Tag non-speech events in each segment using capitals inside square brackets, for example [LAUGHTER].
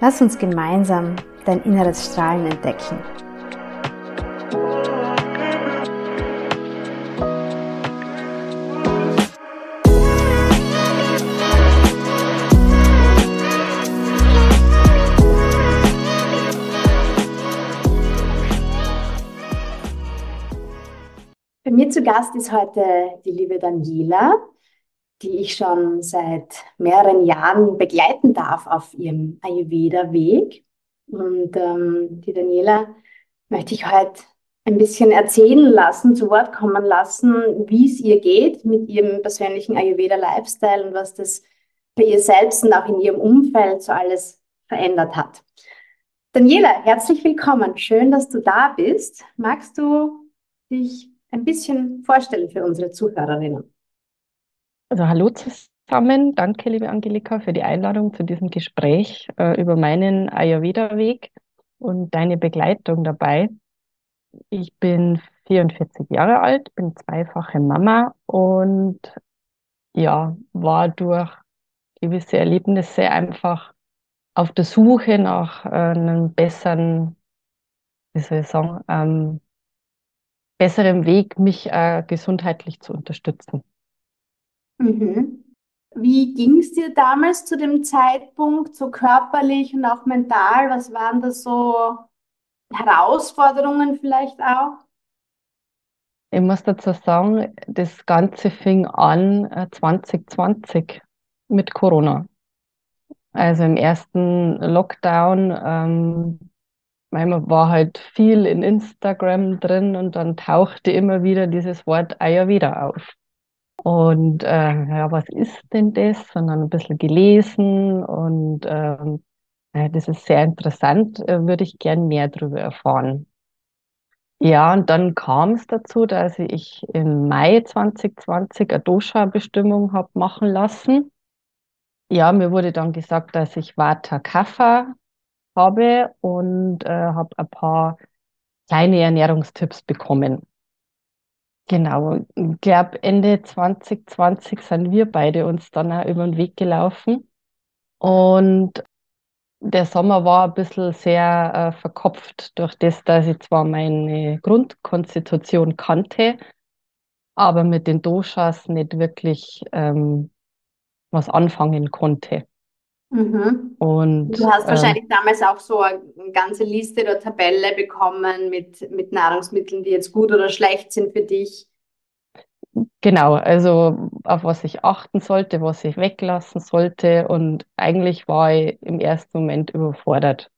Lass uns gemeinsam dein inneres Strahlen entdecken. Bei mir zu Gast ist heute die liebe Daniela, die ich schon seit mehreren Jahren begleiten darf auf ihrem Ayurveda-Weg. Und ähm, die Daniela möchte ich heute ein bisschen erzählen lassen, zu Wort kommen lassen, wie es ihr geht mit ihrem persönlichen Ayurveda-Lifestyle und was das bei ihr selbst und auch in ihrem Umfeld so alles verändert hat. Daniela, herzlich willkommen. Schön, dass du da bist. Magst du dich ein bisschen vorstellen für unsere Zuhörerinnen? Also hallo zusammen. Danke, liebe Angelika, für die Einladung zu diesem Gespräch äh, über meinen Ayurveda-Weg und deine Begleitung dabei. Ich bin 44 Jahre alt, bin zweifache Mama und ja, war durch gewisse Erlebnisse einfach auf der Suche nach äh, einem besseren, wie soll ich sagen, ähm, besseren Weg, mich äh, gesundheitlich zu unterstützen. Mhm. Wie ging es dir damals zu dem Zeitpunkt, so körperlich und auch mental? Was waren da so Herausforderungen vielleicht auch? Ich muss dazu sagen, das Ganze fing an äh, 2020 mit Corona. Also im ersten Lockdown ähm, man war halt viel in Instagram drin und dann tauchte immer wieder dieses Wort Ayurveda auf. Und äh, ja, was ist denn das? Und dann ein bisschen gelesen und ähm, ja, das ist sehr interessant, äh, würde ich gern mehr darüber erfahren. Ja, und dann kam es dazu, dass ich im Mai 2020 eine Dosha-Bestimmung habe machen lassen. Ja, mir wurde dann gesagt, dass ich Vata Kapha habe und äh, habe ein paar kleine Ernährungstipps bekommen. Genau, ich glaube Ende 2020 sind wir beide uns dann auch über den Weg gelaufen. Und der Sommer war ein bisschen sehr äh, verkopft durch das, dass ich zwar meine Grundkonstitution kannte, aber mit den Doshas nicht wirklich ähm, was anfangen konnte. Mhm. Und, du hast ähm, wahrscheinlich damals auch so eine ganze Liste oder Tabelle bekommen mit, mit Nahrungsmitteln, die jetzt gut oder schlecht sind für dich. Genau, also auf was ich achten sollte, was ich weglassen sollte. Und eigentlich war ich im ersten Moment überfordert.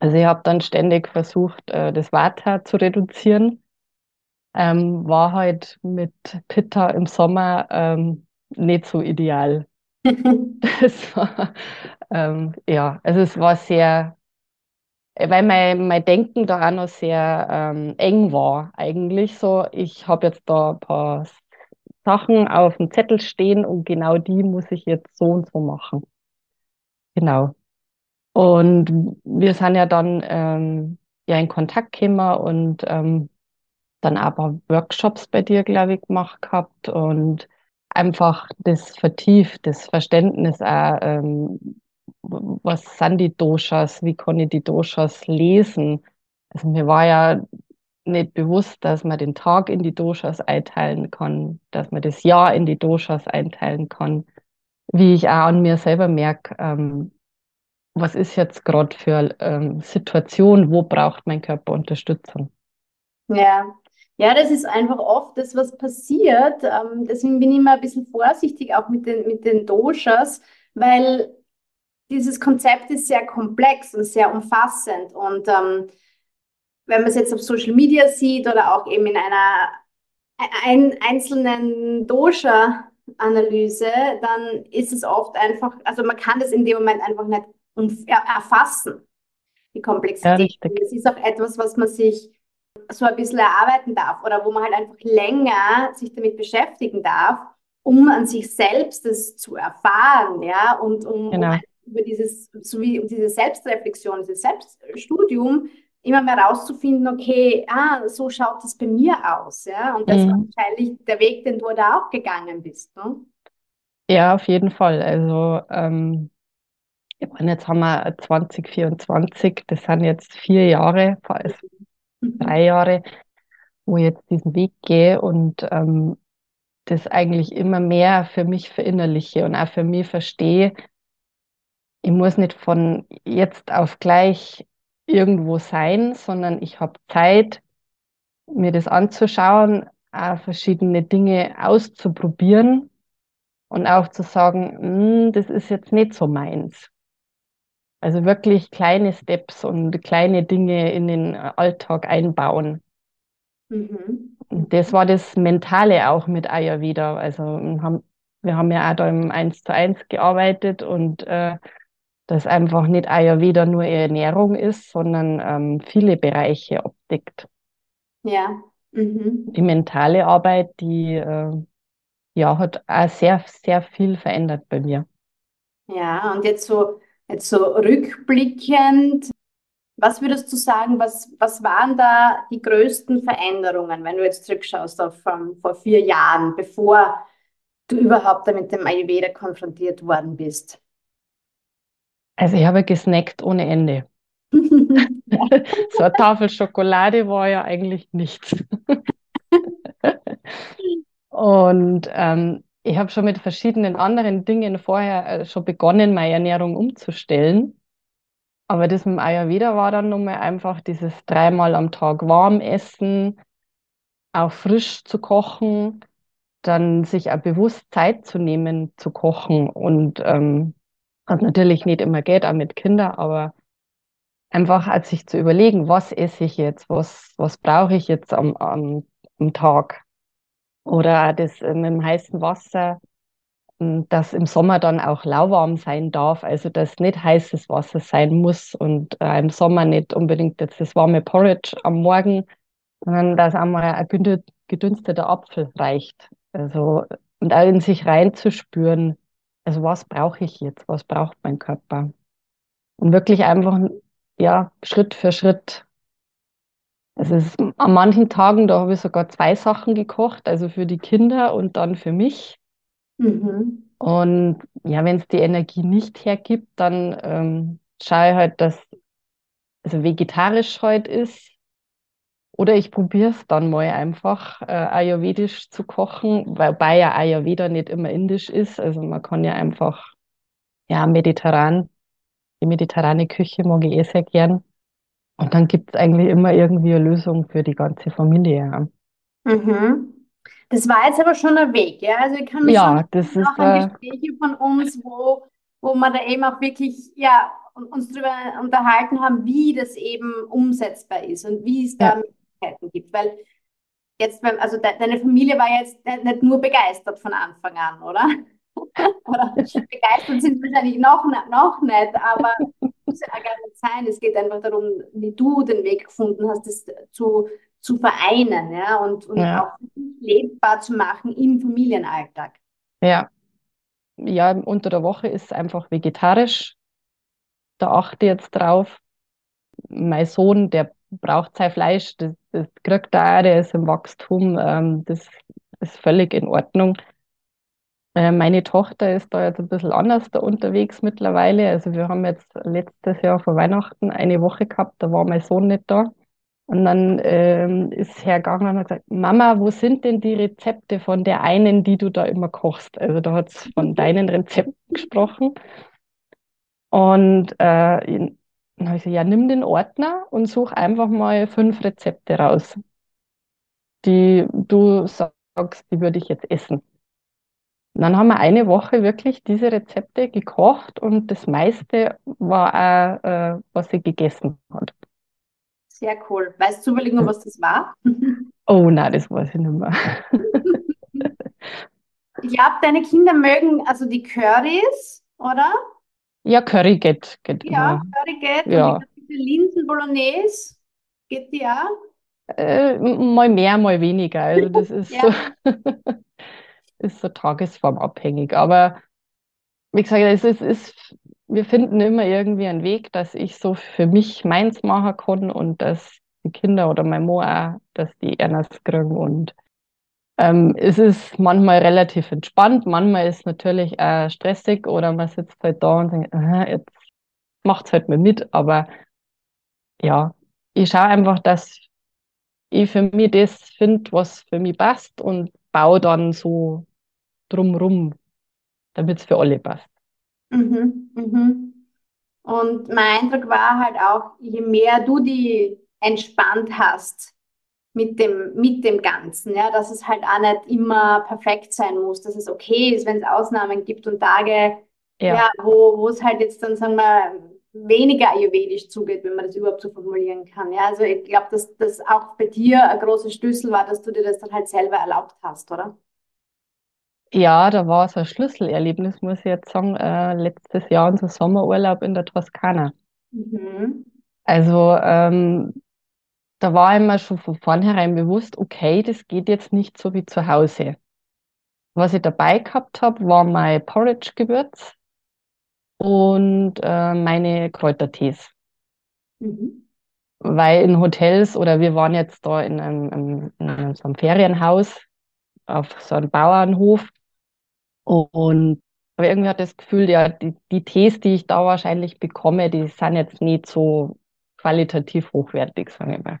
Also ich habe dann ständig versucht, äh, das Vata zu reduzieren. Ähm, war halt mit Pitta im Sommer ähm, nicht so ideal. [LAUGHS] das war, ähm, ja, also es war sehr, weil mein, mein Denken da auch noch sehr ähm, eng war eigentlich so. Ich habe jetzt da ein paar Sachen auf dem Zettel stehen und genau die muss ich jetzt so und so machen. Genau. Und wir sind ja dann ähm, ja in Kontakt gekommen und ähm, dann aber Workshops bei dir, glaube ich, gemacht gehabt und einfach das vertieft, das Verständnis auch, ähm, was sind die Doshas, wie kann ich die Doshas lesen. Also mir war ja nicht bewusst, dass man den Tag in die Doshas einteilen kann, dass man das Jahr in die Doshas einteilen kann. Wie ich auch an mir selber merke, ähm, was ist jetzt gerade für ähm, Situation, wo braucht mein Körper Unterstützung? Ja. Ja, das ist einfach oft das, was passiert. Ähm, deswegen bin ich immer ein bisschen vorsichtig auch mit den, mit den Doshas, weil dieses Konzept ist sehr komplex und sehr umfassend. Und ähm, wenn man es jetzt auf Social Media sieht oder auch eben in einer ein, einzelnen Dosha-Analyse, dann ist es oft einfach, also man kann das in dem Moment einfach nicht erfassen, die Komplexität. Ja, es ist auch etwas, was man sich so ein bisschen erarbeiten darf oder wo man halt einfach länger sich damit beschäftigen darf, um an sich selbst das zu erfahren, ja, und um, genau. um über dieses, so wie um diese Selbstreflexion, dieses Selbststudium immer mehr rauszufinden, okay, ah, so schaut das bei mir aus, ja, und das mhm. war wahrscheinlich der Weg, den du da auch gegangen bist, ne? Ja, auf jeden Fall. Also ähm, meine, jetzt haben wir 2024, das sind jetzt vier Jahre, also drei Jahre, wo ich jetzt diesen Weg gehe und ähm, das eigentlich immer mehr für mich verinnerliche und auch für mich verstehe. Ich muss nicht von jetzt auf gleich irgendwo sein, sondern ich habe Zeit, mir das anzuschauen, auch verschiedene Dinge auszuprobieren und auch zu sagen, hm, das ist jetzt nicht so meins. Also wirklich kleine Steps und kleine Dinge in den Alltag einbauen. Mhm. Das war das Mentale auch mit Ayurveda. Also haben, wir haben ja auch da im 1 zu 1 gearbeitet und äh, dass einfach nicht Ayurveda nur Ernährung ist, sondern ähm, viele Bereiche abdeckt. Ja. Mhm. Die mentale Arbeit, die äh, ja, hat auch sehr, sehr viel verändert bei mir. Ja, und jetzt so Jetzt so rückblickend, was würdest du sagen, was, was waren da die größten Veränderungen, wenn du jetzt zurückschaust auf um, ähm, vor vier Jahren, bevor du überhaupt mit dem Ayurveda konfrontiert worden bist? Also ich habe gesnackt ohne Ende. [LAUGHS] so eine Tafel Schokolade war ja eigentlich nichts. [LAUGHS] Und ähm, ich habe schon mit verschiedenen anderen Dingen vorher äh, schon begonnen, meine Ernährung umzustellen. Aber das mit dem Ayurveda war dann nochmal einfach dieses dreimal am Tag warm essen, auch frisch zu kochen, dann sich auch bewusst Zeit zu nehmen, zu kochen. Und ähm, hat natürlich nicht immer geht, auch mit Kindern, aber einfach als sich zu überlegen, was esse ich jetzt, was, was brauche ich jetzt am, am, am Tag. Oder das äh, mit dem heißen Wasser, hm, das im Sommer dann auch lauwarm sein darf, also dass nicht heißes Wasser sein muss und äh, im Sommer nicht unbedingt jetzt das warme Porridge am Morgen, sondern dass einmal ein gedünsteter Apfel reicht. Also und auch in sich reinzuspüren, also was brauche ich jetzt, was braucht mein Körper? Und wirklich einfach ja Schritt für Schritt also es ist, an manchen Tagen, da habe ich sogar zwei Sachen gekocht, also für die Kinder und dann für mich. Mhm. Und ja, wenn es die Energie nicht hergibt, dann ähm, schaue ich halt, dass also vegetarisch heute halt ist. Oder ich probiere es dann mal einfach äh, ayurvedisch zu kochen, wobei ja Ayurveda nicht immer indisch ist. Also man kann ja einfach, ja, mediterran, die mediterrane Küche mag ich eh sehr gern. Und dann gibt es eigentlich immer irgendwie eine Lösung für die ganze Familie. Mhm. Das war jetzt aber schon ein Weg, ja. Also ich kann mich ja, schon das ist, auch an Gespräche von uns, wo, wo wir da eben auch wirklich ja, uns darüber unterhalten haben, wie das eben umsetzbar ist und wie es da ja. Möglichkeiten gibt. Weil jetzt, also de deine Familie war jetzt nicht nur begeistert von Anfang an, oder? [LAUGHS] oder begeistert sind wahrscheinlich noch, noch nicht, aber muss ja gar nicht sein. Es geht einfach darum, wie du den Weg gefunden hast, das zu, zu vereinen ja? und, und ja. auch lebbar zu machen im Familienalltag. Ja. Ja, unter der Woche ist es einfach vegetarisch. Da achte ich jetzt drauf. Mein Sohn, der braucht sein Fleisch, das, das kriegt er der ist im Wachstum, ähm, das ist völlig in Ordnung. Äh, meine Tochter ist da jetzt ein bisschen anders da unterwegs mittlerweile. Also wir haben jetzt letztes Jahr vor Weihnachten eine Woche gehabt, da war mein Sohn nicht da. Und dann ähm, ist hergegangen und hat gesagt, Mama, wo sind denn die Rezepte von der einen, die du da immer kochst? Also da hat es von [LAUGHS] deinen Rezepten gesprochen. Und äh, dann habe ich gesagt, ja, nimm den Ordner und such einfach mal fünf Rezepte raus, die du sagst, die würde ich jetzt essen. Und dann haben wir eine Woche wirklich diese Rezepte gekocht und das meiste war auch, äh, was sie gegessen hat. Sehr cool. Weißt du zufällig noch, was das war? [LAUGHS] Oh nein, das weiß ich nicht mehr. [LAUGHS] Ich glaube, deine Kinder mögen also die Currys, oder? Ja, Curry geht, geht Ja, immer. Curry geht. Ja. Und diese Linsen Bolognese, geht die auch? Äh, mal mehr, mal weniger. Also das [LAUGHS] ist Ja. so, ist so tagesformabhängig. Aber wie gesagt, es ist, ist, wir finden immer irgendwie einen Weg, dass ich so für mich meins machen kann und dass die Kinder oder mein Mann auch, dass die Ernas kriegen. Und ähm, es ist manchmal relativ entspannt, manchmal ist es natürlich äh, stressig oder man sitzt halt da und denkt, "Aha, jetzt macht's halt mal mit. Aber ja, ich schaue einfach, dass ich für mich das finde, was für mich passt und baue dann so drumrum, damit es für alle passt. Mhm, mhm. Und mein Eindruck war halt auch, je mehr du die entspannt hast mit dem, mit dem Ganzen, ja, dass es halt auch nicht immer perfekt sein muss, dass es okay ist, wenn es Ausnahmen gibt und Tage, Ja. ja, wo, wo es halt jetzt dann, sagen wir, weniger ayurvedisch zugeht, wenn man das überhaupt so formulieren kann. Ja, also ich glaube, dass das auch bei dir ein großer Schlüssel war, dass du dir das dann halt selber erlaubt hast, oder? Ja, da war so ein Schlüsselerlebnis, muss ich jetzt sagen, äh, letztes Jahr unser Sommerurlaub in der Toskana. Mhm. Also ähm, da war immer schon von vornherein bewusst, okay, das geht jetzt nicht so wie zu Hause. Was ich dabei gehabt habe, war mein Porridge-Gewürz und äh, meine Kräutertees. Mhm. Weil in Hotels oder wir waren jetzt da in einem, in einem, so einem Ferienhaus auf so einem Bauernhof und aber irgendwie hat das Gefühl, ja, die, die Tees, die ich da wahrscheinlich bekomme, die sind jetzt nicht so qualitativ hochwertig, sagen wir mal.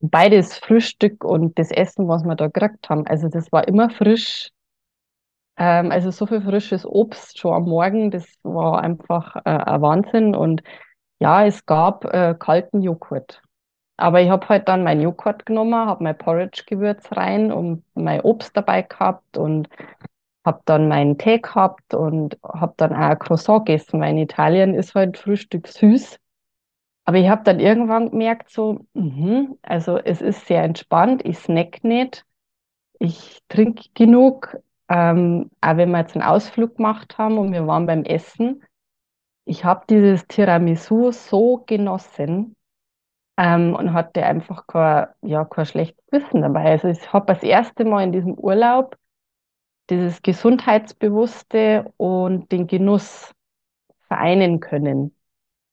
Beides Frühstück und das Essen, was wir da gekriegt haben, also das war immer frisch. Ähm, also so viel frisches Obst schon am Morgen, das war einfach äh, ein Wahnsinn. Und ja, es gab äh, kalten Joghurt. Aber ich habe halt dann meinen Joghurt genommen, habe mein Porridge-Gewürz rein und mein Obst dabei gehabt und habe dann meinen Tee gehabt und habe dann auch ein Croissant gegessen, weil in Italien ist halt Frühstück süß. Aber ich habe dann irgendwann gemerkt, so, mhm, also es ist sehr entspannt, ich snack nicht, ich trinke genug. Ähm, auch wenn wir jetzt einen Ausflug gemacht haben und wir waren beim Essen, ich habe dieses Tiramisu so genossen ähm, und hatte einfach kein, ja, kein schlechtes Wissen dabei. Also ich habe das erste Mal in diesem Urlaub dieses Gesundheitsbewusste und den Genuss vereinen können.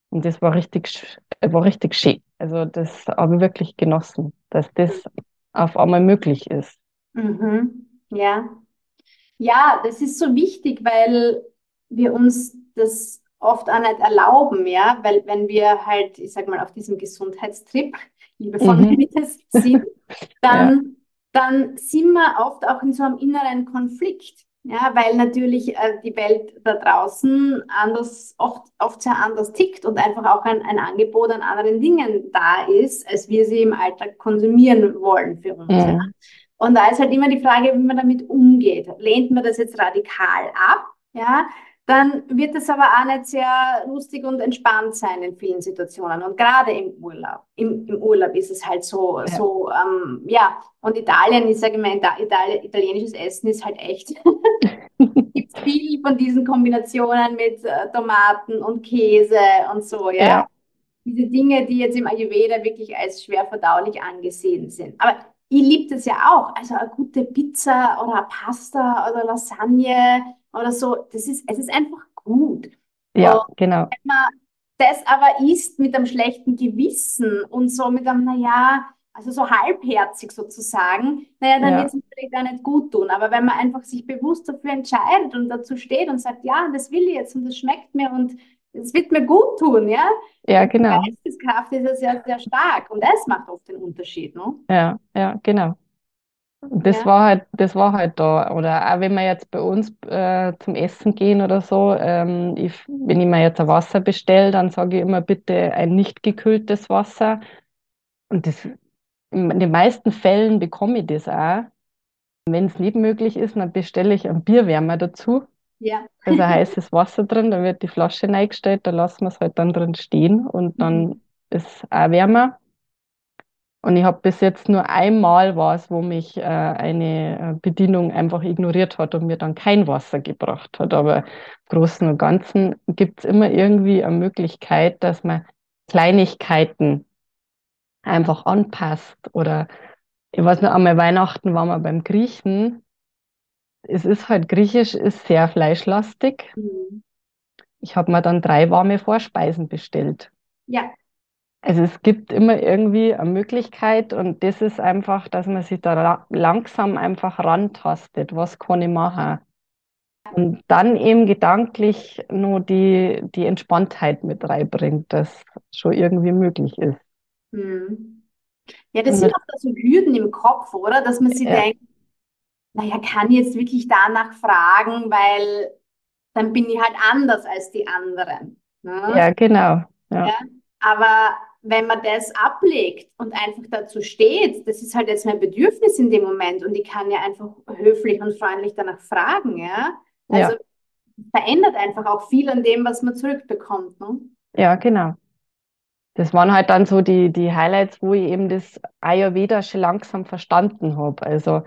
Und das war richtig, war richtig schön. Also das habe ich wirklich genossen, dass das auf einmal möglich ist. Mhm. Ja. Ja, das ist so wichtig, weil wir uns das oft auch nicht erlauben, ja, weil wenn wir halt, ich sag mal, auf diesem Gesundheitstrip, liebevoll Mhm. [LAUGHS] sind, dann, dann sind wir oft auch in so einem inneren Konflikt, ja, weil natürlich äh, die Welt da draußen anders, oft, oft sehr anders tickt und einfach auch ein, ein Angebot an anderen Dingen da ist, als wir sie im Alltag konsumieren wollen für uns. Ja. Mhm. Und da ist halt immer die Frage, wie man damit umgeht. Lehnt man das jetzt radikal ab, ja, dann wird es aber auch nicht sehr lustig und entspannt sein in vielen Situationen. Und gerade im Urlaub. Im, im Urlaub ist es halt so, Ja. so ähm, ja. Und Italien, ich sage Ita Italien, italienisches Essen ist halt echt. [LAUGHS] gibt viel von diesen Kombinationen mit äh, Tomaten und Käse und so, ja. Ja. Diese Dinge, die jetzt im Ayurveda wirklich als schwer verdaulich angesehen sind. Aber ich liebe das ja auch. Also eine gute Pizza oder Pasta oder Lasagne oder so. Das ist, es ist einfach gut. Ja, Und genau. wenn man das aber isst mit einem schlechten Gewissen und so mit einem, naja, also so halbherzig sozusagen, naja, dann Ja. wird es natürlich gar nicht gut tun. Aber wenn man einfach sich bewusst dafür entscheidet und dazu steht und sagt, ja, das will ich jetzt und das schmeckt mir und es wird mir gut tun, ja, Ja, die genau. Geisteskraft ist ja sehr, sehr stark und das macht oft den Unterschied, ne? Ja, ja, genau. Das Ja. war halt, das war halt da. Oder auch wenn wir jetzt bei uns äh, zum Essen gehen oder so, ähm, ich, wenn ich mir jetzt ein Wasser bestelle, dann sage ich immer bitte ein nicht gekühltes Wasser. Und das, in den meisten Fällen bekomme ich das auch. Wenn es nicht möglich ist, dann bestelle ich einen Bierwärmer dazu. Ja. Da ist ein heißes Wasser drin, da wird die Flasche reingestellt, da lassen wir es halt dann drin stehen und dann Mhm. ist es auch wärmer. Und ich habe bis jetzt nur einmal was, wo mich äh, eine äh, Bedienung einfach ignoriert hat und mir dann kein Wasser gebracht hat. Aber im Großen und Ganzen gibt es immer irgendwie eine Möglichkeit, dass man Kleinigkeiten einfach anpasst. Oder ich weiß noch, einmal Weihnachten waren wir beim Griechen. Es ist halt, Griechisch ist sehr fleischlastig. Mhm. Ich habe mir dann drei warme Vorspeisen bestellt. Ja. Also es gibt immer irgendwie eine Möglichkeit und das ist einfach, dass man sich da la- langsam einfach rantastet, was kann ich machen. Und dann eben gedanklich nur die, die Entspanntheit mit reinbringt, dass schon irgendwie möglich ist. Mhm. Ja, das Und sind auch so Hürden im Kopf, oder? Dass man sich ja, denkt, naja, kann ich jetzt wirklich danach fragen, weil dann bin ich halt anders als die anderen. Ne? ja, genau. Ja, Ja, aber wenn man das ablegt und einfach dazu steht, das ist halt jetzt mein Bedürfnis in dem Moment und ich kann ja einfach höflich und freundlich danach fragen, ja. Also ja, verändert einfach auch viel an dem, was man zurückbekommt, ne? ja, genau. Das waren halt dann so die, die Highlights, wo ich eben das Ayurveda schon langsam verstanden habe. Also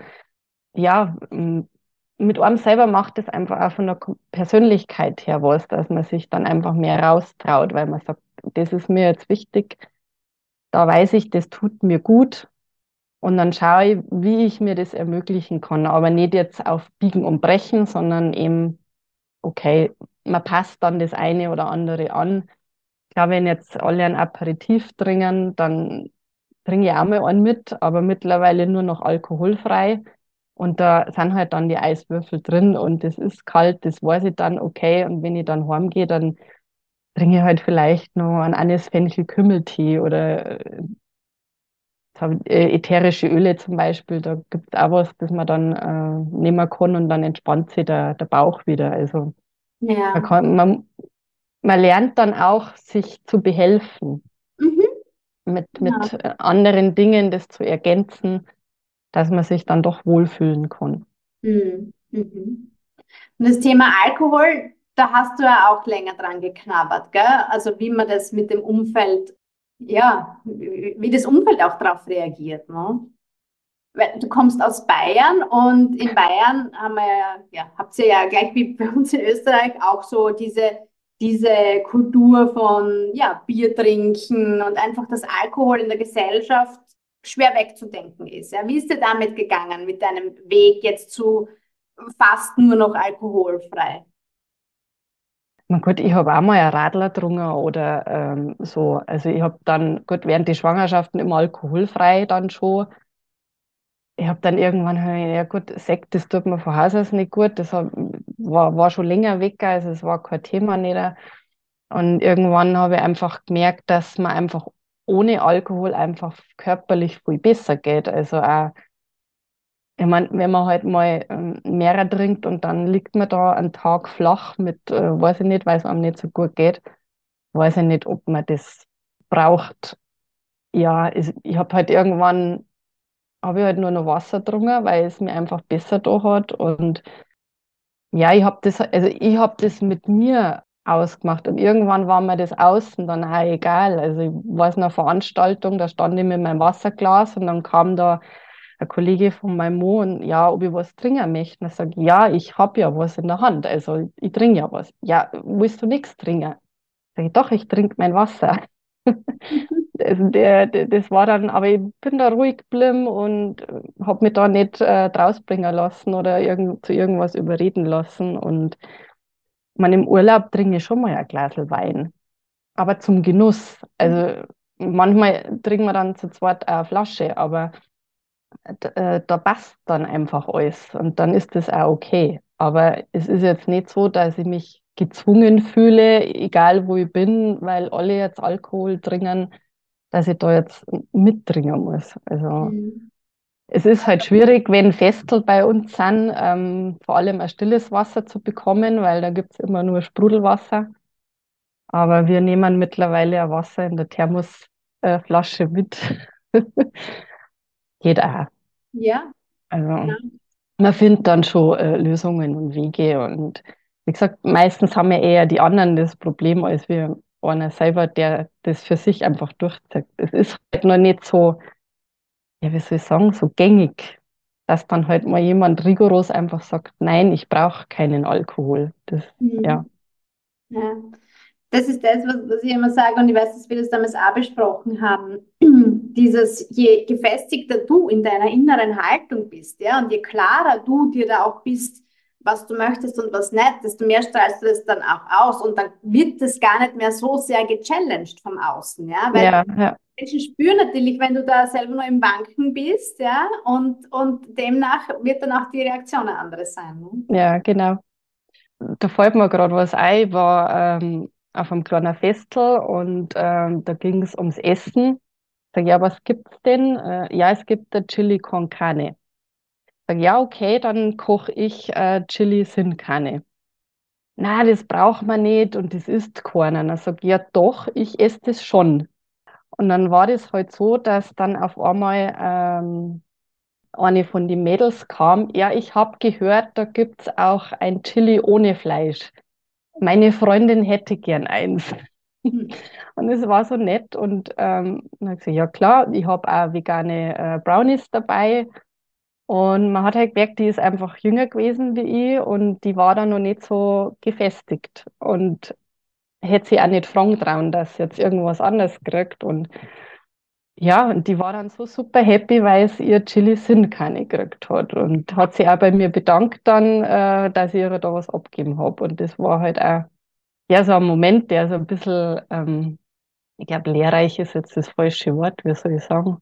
ja, mit einem selber macht es einfach auch von der Persönlichkeit her was, dass man sich dann einfach mehr raustraut, weil man sagt, das ist mir jetzt wichtig, da weiß ich, das tut mir gut und dann schaue ich, wie ich mir das ermöglichen kann, aber nicht jetzt auf Biegen und Brechen, sondern eben, okay, man passt dann das eine oder andere an. Ich glaube, wenn jetzt alle ein Aperitif trinken, dann trinke ich auch mal einen mit, aber mittlerweile nur noch alkoholfrei. Und da sind halt dann die Eiswürfel drin und das ist kalt, das weiß ich dann, okay. Und wenn ich dann heimgehe, dann trinke ich halt vielleicht noch einen Anis-Fenchel-Kümmeltee oder äh, äh, ätherische Öle zum Beispiel. Da gibt es auch was, das man dann äh, nehmen kann und dann entspannt sich der, der Bauch wieder. Also man Ja. kann, man, man lernt dann auch, sich zu behelfen Mhm. mit, Ja. mit äh, anderen Dingen, das zu ergänzen, dass man sich dann doch wohlfühlen kann. Mhm. Mhm. Und das Thema Alkohol, da hast du ja auch länger dran geknabbert, gell? Also wie man das mit dem Umfeld, ja, wie das Umfeld auch darauf reagiert, ne? Du kommst aus Bayern und in Bayern haben wir ja, ja, habt ihr ja gleich wie bei uns in Österreich auch so diese, diese Kultur von ja, Bier trinken und einfach, dass Alkohol in der Gesellschaft schwer wegzudenken ist. Ja, wie ist dir damit gegangen, mit deinem Weg jetzt zu fast nur noch alkoholfrei? Na gut, ich habe auch mal ein Radler getrunken oder ähm, so. Also ich habe dann, gut, während die Schwangerschaften immer alkoholfrei dann schon. Ich habe dann irgendwann, ja gut, Sekt, das tut mir von Haus aus nicht gut. Das hab, war, war schon länger weg, also es war kein Thema nicht. Und irgendwann habe ich einfach gemerkt, dass man einfach ohne Alkohol einfach körperlich viel besser geht. Also auch, ich meine, wenn man halt mal ähm, mehr trinkt und dann liegt man da einen Tag flach mit, äh, weiß ich nicht, weil es einem nicht so gut geht, weiß ich nicht, ob man das braucht. Ja, es, ich habe halt irgendwann, habe ich halt nur noch Wasser getrunken, weil es mir einfach besser da hat. Und ja, ich habe das, also ich habe das mit mir ausgemacht und irgendwann war mir das außen dann auch egal. Also ich weiß noch eine Veranstaltung, da stand ich mit meinem Wasserglas und dann kam da ein Kollege von meinem und ja, ob ich was trinken möchte. Und ich sage, ja, ich habe ja was in der Hand, also ich trinke ja was. Ja, willst du nichts trinken? Sag ich, doch, ich trinke mein Wasser. [LAUGHS] Also der, der, das war dann, aber ich bin da ruhig geblieben und habe mich da nicht äh, drausbringen lassen oder irgend, zu irgendwas überreden lassen. Und man im Urlaub trinke ich schon mal ein Glas Wein, aber zum Genuss. Also manchmal trinken wir dann zu zweit eine Flasche, aber äh, da passt dann einfach alles und dann ist das auch okay. Aber es ist jetzt nicht so, dass ich mich gezwungen fühle, egal wo ich bin, weil alle jetzt Alkohol trinken, dass ich da jetzt mittrinken muss. Also Mhm. es ist halt schwierig, wenn Festel bei uns sind, ähm, vor allem ein stilles Wasser zu bekommen, weil da gibt es immer nur Sprudelwasser. Aber wir nehmen mittlerweile ein Wasser in der Thermosflasche mit. [LAUGHS] Geht auch. Ja. Also ja. man findet dann schon äh, Lösungen und Wege. Und wie gesagt, meistens haben ja eher die anderen das Problem, als wir einer selber, der das für sich einfach durchzieht. Es ist halt noch nicht so, ja, wie soll ich sagen, so gängig, dass dann halt mal jemand rigoros einfach sagt, nein, ich brauche keinen Alkohol. Das, mhm. ja. ja. Das ist das, was, was ich immer sage, und ich weiß, dass wir das damals auch besprochen haben. [CLEARS THROAT] Dieses, je gefestigter du in deiner inneren Haltung bist, ja, und je klarer du dir da auch bist, was du möchtest und was nicht, desto mehr strahlst du das dann auch aus und dann wird das gar nicht mehr so sehr gechallenged vom Außen, ja, weil ja, ja. Menschen spüren natürlich, wenn du da selber nur im Banken bist, ja, und, und demnach wird dann auch die Reaktion eine andere sein. Ne? Ja, genau. Da fällt mir gerade was ein, war ähm, auf einem kleinen Festel und ähm, da ging es ums Essen. Sag, ja, was gibt's denn? Äh, ja, es gibt der Chili con Carne. Sag, ja, okay, dann koche ich äh, Chili sin Carne. Na, das braucht man nicht und das isst keiner. Dann sag, ja, doch, ich esse das schon. Und dann war das halt so, dass dann auf einmal ähm, eine von den Mädels kam, ja, ich habe gehört, da gibt es auch ein Chili ohne Fleisch. Meine Freundin hätte gern eins. Hm. Und es war so nett und ähm, dann habe ich gesagt, ja klar, ich habe auch vegane äh, Brownies dabei. Und man hat halt gemerkt, die ist einfach jünger gewesen wie ich und die war dann noch nicht so gefestigt. Und hätte sie auch nicht fragen trauen, dass sie jetzt irgendwas anderes kriegt. Und ja, und die war dann so super happy, weil es ihr Chili Sin keine gekriegt hat. Und hat sich auch bei mir bedankt dann, äh, dass ich ihr da was abgeben habe. Und das war halt auch ja, so ein Moment, der so ein bisschen, ähm, ich glaube, lehrreich ist jetzt das falsche Wort, wie soll ich sagen?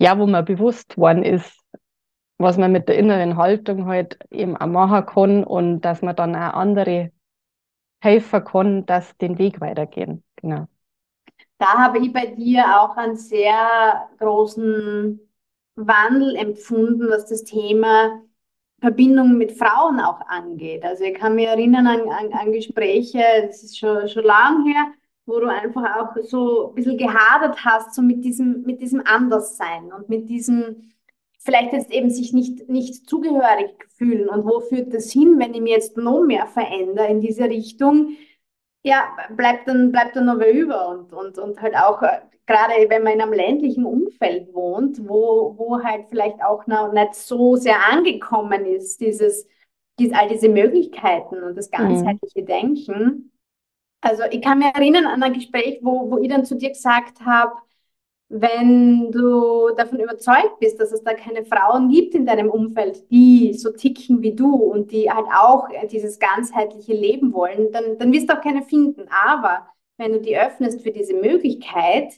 Ja, wo man bewusst worden ist, was man mit der inneren Haltung halt eben auch machen kann und dass man dann auch andere helfen kann, dass den Weg weitergehen. Genau. Da habe ich bei dir auch einen sehr großen Wandel empfunden, was das Thema Verbindung mit Frauen auch angeht. Also ich kann mich erinnern an, an, an Gespräche, das ist schon, schon lang her, wo du einfach auch so ein bisschen gehadert hast, so mit diesem, mit diesem Anderssein und mit diesem, vielleicht jetzt eben sich nicht, nicht zugehörig fühlen und wo führt das hin, wenn ich mich jetzt noch mehr verändere in diese Richtung, ja, bleibt dann, bleibt dann noch wer über und, und, und halt auch, äh, gerade wenn man in einem ländlichen Umfeld wohnt, wo, wo halt vielleicht auch noch nicht so sehr angekommen ist, dieses, dies, all diese Möglichkeiten und das mhm. ganzheitliche mhm. Denken. Also ich kann mich erinnern an ein Gespräch, wo, wo ich dann zu dir gesagt habe, wenn du davon überzeugt bist, dass es da keine Frauen gibt in deinem Umfeld, die so ticken wie du und die halt auch dieses ganzheitliche Leben wollen, dann, dann wirst du auch keine finden. Aber wenn du die öffnest für diese Möglichkeit,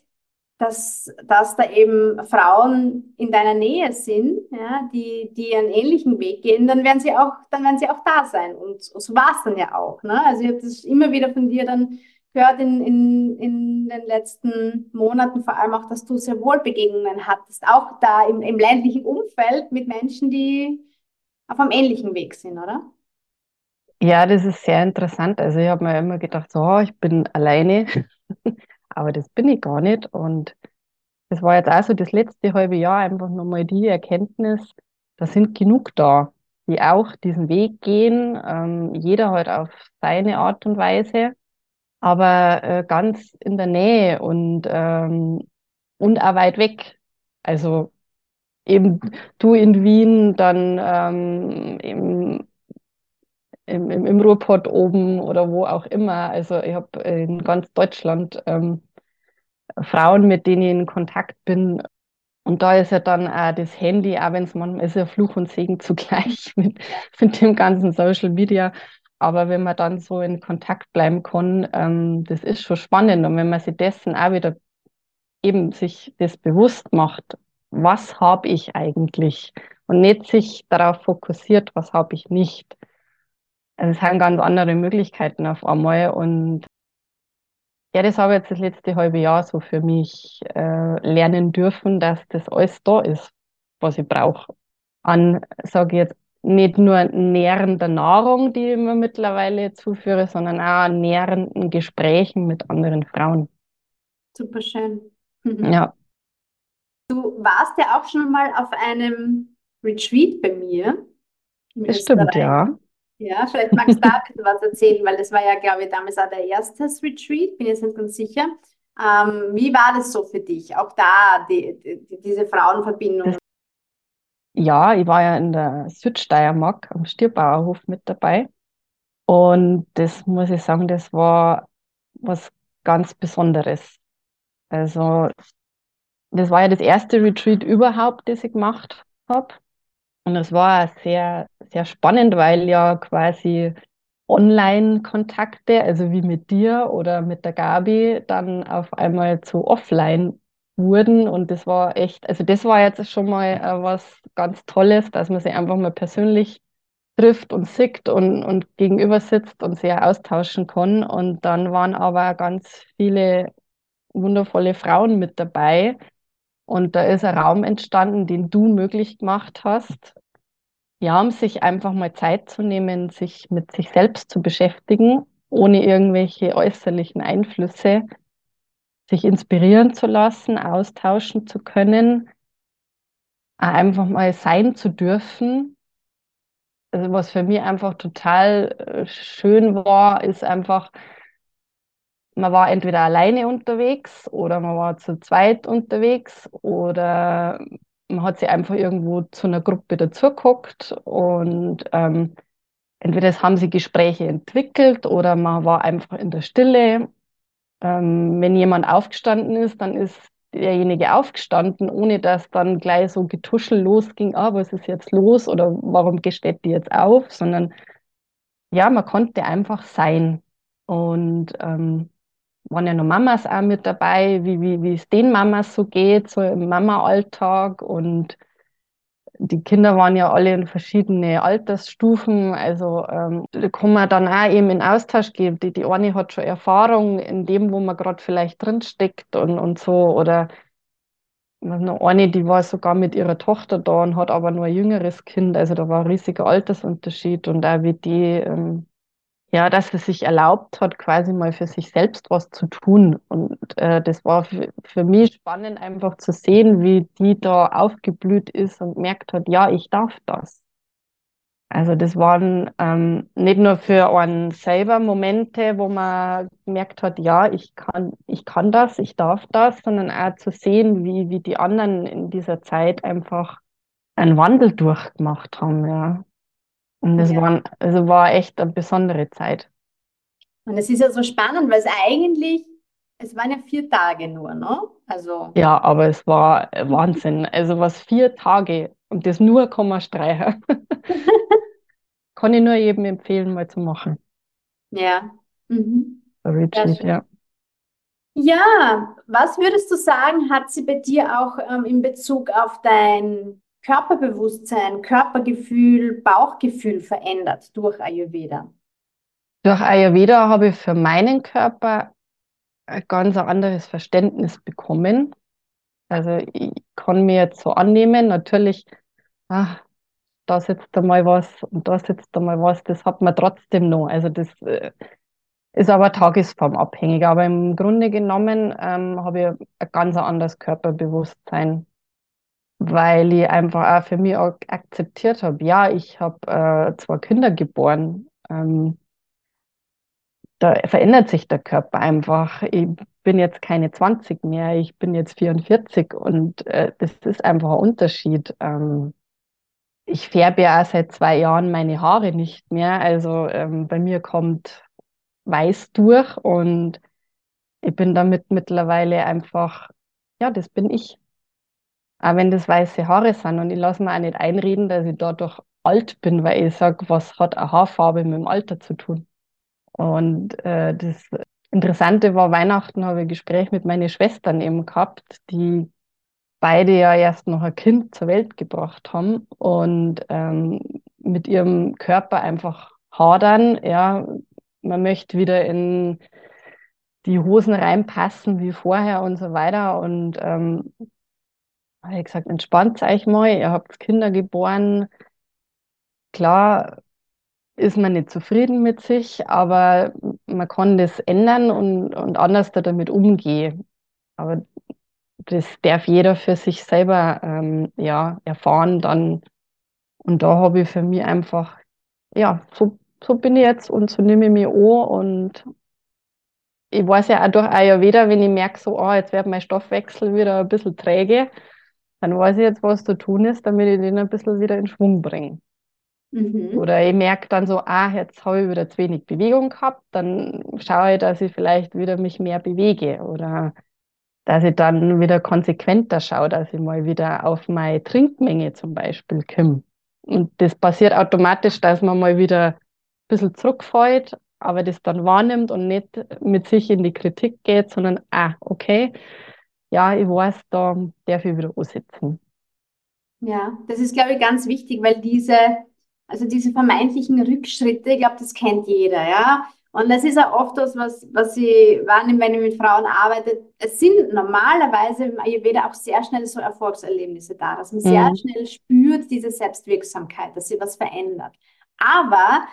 dass, dass da eben Frauen in deiner Nähe sind, ja, die, die einen ähnlichen Weg gehen, dann werden sie auch, dann werden sie auch da sein. Und so war es dann ja auch. Ne? Also ich habe das immer wieder von dir dann gehört in, in, in den letzten Monaten vor allem auch, dass du sehr wohl Begegnungen hattest, auch da im, im ländlichen Umfeld mit Menschen, die auf einem ähnlichen Weg sind, oder? Ja, das ist sehr interessant. Also ich habe mir immer gedacht, so, ich bin alleine, [LAUGHS] aber das bin ich gar nicht. Und das war jetzt auch so das letzte halbe Jahr einfach nochmal die Erkenntnis, da sind genug da, die auch diesen Weg gehen, ähm, jeder halt auf seine Art und Weise aber äh, ganz in der Nähe und, ähm, und auch weit weg. Also eben du in Wien, dann ähm, im, im, im, im Ruhrpott oben oder wo auch immer. Also ich habe in ganz Deutschland ähm, Frauen, mit denen ich in Kontakt bin. Und da ist ja dann auch das Handy, auch wenn es manchmal ist ja Fluch und Segen zugleich [LAUGHS] mit, mit dem ganzen Social Media. Aber wenn man dann so in Kontakt bleiben kann, ähm, das ist schon spannend. Und wenn man sich dessen auch wieder eben sich das bewusst macht, was habe ich eigentlich? Und nicht sich darauf fokussiert, was habe ich nicht. Also es haben ganz andere Möglichkeiten auf einmal. Und ja, das habe ich jetzt das letzte halbe Jahr so für mich äh, lernen dürfen, dass das alles da ist, was ich brauche. An, sage ich jetzt, nicht nur nährender Nahrung, die ich mir mittlerweile zuführe, sondern auch nährenden Gesprächen mit anderen Frauen. Super schön. Mhm. Ja. Du warst ja auch schon mal auf einem Retreat bei mir. Das stimmt, ja. Ja, vielleicht magst du da was erzählen, weil das war ja, glaube ich, damals auch der erste Retreat, bin jetzt nicht ganz sicher. Ähm, wie war das so für dich? Auch da, die, die, diese Frauenverbindung. Ja, ich war ja in der Südsteiermark am Stierbauerhof mit dabei. Und das muss ich sagen, das war was ganz Besonderes. Also, das war ja das erste Retreat überhaupt, das ich gemacht habe. Und es war sehr, sehr spannend, weil ja quasi Online-Kontakte, also wie mit dir oder mit der Gabi, dann auf einmal zu offline wurden. Und das war echt, also das war jetzt schon mal äh, was ganz Tolles, dass man sich einfach mal persönlich trifft und sieht und, und gegenüber sitzt und sich austauschen kann. Und dann waren aber ganz viele wundervolle Frauen mit dabei, und da ist ein Raum entstanden, den du möglich gemacht hast, ja, um sich einfach mal Zeit zu nehmen, sich mit sich selbst zu beschäftigen, ohne irgendwelche äußerlichen Einflüsse, sich inspirieren zu lassen, austauschen zu können, einfach mal sein zu dürfen. Also was für mich einfach total äh, schön war, ist einfach, man war entweder alleine unterwegs oder man war zu zweit unterwegs oder man hat sich einfach irgendwo zu einer Gruppe dazugeguckt und ähm, entweder es haben sie Gespräche entwickelt oder man war einfach in der Stille. Ähm, wenn jemand aufgestanden ist, dann ist derjenige aufgestanden, ohne dass dann gleich so getuschel losging, ah, was ist jetzt los oder warum steht die jetzt auf, sondern ja, man konnte einfach sein. Und ähm, waren ja noch Mamas auch mit dabei, wie, wie, wie es den Mamas so geht, so im Mama-Alltag. Und die Kinder waren ja alle in verschiedene Altersstufen. Also ähm, kann man dann auch eben in Austausch gehen. Die, die eine hat schon Erfahrung in dem, wo man gerade vielleicht drinsteckt und, und so. Oder eine, eine, die war sogar mit ihrer Tochter da und hat aber nur ein jüngeres Kind. Also da war ein riesiger Altersunterschied. Und da wie die ähm, ja, dass es sich erlaubt hat, quasi mal für sich selbst was zu tun. Und äh, das war für, für mich spannend, einfach zu sehen, wie die da aufgeblüht ist und merkt hat, ja, ich darf das. Also das waren ähm, nicht nur für einen selber Momente, wo man gemerkt hat, ja, ich kann, ich kann das, ich darf das, sondern auch zu sehen, wie, wie die anderen in dieser Zeit einfach einen Wandel durchgemacht haben, ja. Und das ja. war, also war echt eine besondere Zeit. Und es ist ja so spannend, weil es eigentlich, es waren ja vier Tage nur, ne? Also. Ja, aber es war Wahnsinn. Also was vier Tage und das nur Kommastreicher. [LAUGHS] Kann ich nur jedem empfehlen, mal zu machen. Ja. Mhm. Retreat, ja. Ja, was würdest du sagen, hat sie bei dir auch ähm, in Bezug auf dein Körperbewusstsein, Körpergefühl, Bauchgefühl verändert durch Ayurveda? Durch Ayurveda habe ich für meinen Körper ein ganz anderes Verständnis bekommen. Also ich kann mir jetzt so annehmen, natürlich, ach, da sitzt da mal was und da sitzt da mal was, das hat man trotzdem noch. Also das äh, ist aber tagesformabhängig. Aber im Grunde genommen ähm, habe ich ein ganz anderes Körperbewusstsein weil ich einfach auch für mich auch akzeptiert habe, ja, ich habe äh, zwei Kinder geboren. Ähm, da verändert sich der Körper einfach. Ich bin jetzt keine 20 mehr, ich bin jetzt 44 und äh, das ist einfach ein Unterschied. Ähm, ich färbe ja auch seit zwei Jahren meine Haare nicht mehr. Also ähm, bei mir kommt weiß durch und ich bin damit mittlerweile einfach, ja, das bin ich. Auch wenn das weiße Haare sind. Und ich lasse mir auch nicht einreden, dass ich dadurch alt bin, weil ich sage, was hat eine Haarfarbe mit dem Alter zu tun? Und äh, das Interessante war, Weihnachten habe ich ein Gespräch mit meinen Schwestern eben gehabt, die beide ja erst noch ein Kind zur Welt gebracht haben und ähm, mit ihrem Körper einfach hadern. Ja, man möchte wieder in die Hosen reinpassen wie vorher und so weiter. Und ähm, habe ich gesagt, entspannt euch mal, ihr habt Kinder geboren. Klar ist man nicht zufrieden mit sich, aber man kann das ändern und, und anders damit umgehen. Aber das darf jeder für sich selber ähm, ja, erfahren dann. Und da habe ich für mich einfach, ja, so, so bin ich jetzt und so nehme ich mich an und ich weiß ja auch durch Ayurveda, wenn ich merke, so, oh, jetzt wird mein Stoffwechsel wieder ein bisschen träge, dann weiß ich jetzt, was zu tun ist, damit ich den ein bisschen wieder in Schwung bringe. Mhm. Oder ich merke dann so, ah, jetzt habe ich wieder zu wenig Bewegung gehabt, dann schaue ich, dass ich vielleicht wieder mich mehr bewege oder dass ich dann wieder konsequenter schaue, dass ich mal wieder auf meine Trinkmenge zum Beispiel komme. Und das passiert automatisch, dass man mal wieder ein bisschen zurückfällt, aber das dann wahrnimmt und nicht mit sich in die Kritik geht, sondern, ah, okay, ja, ich weiß, da darf ich wieder ansitzen. Ja, das ist, glaube ich, ganz wichtig, weil diese, also diese vermeintlichen Rückschritte, ich glaube, das kennt jeder, ja. Und das ist auch oft das, was, was ich wahrnehme, wenn ich mit Frauen arbeite. Es sind normalerweise im Ayurveda auch sehr schnell so Erfolgserlebnisse da, dass man mhm. sehr schnell spürt, diese Selbstwirksamkeit, dass sie was verändert. Aber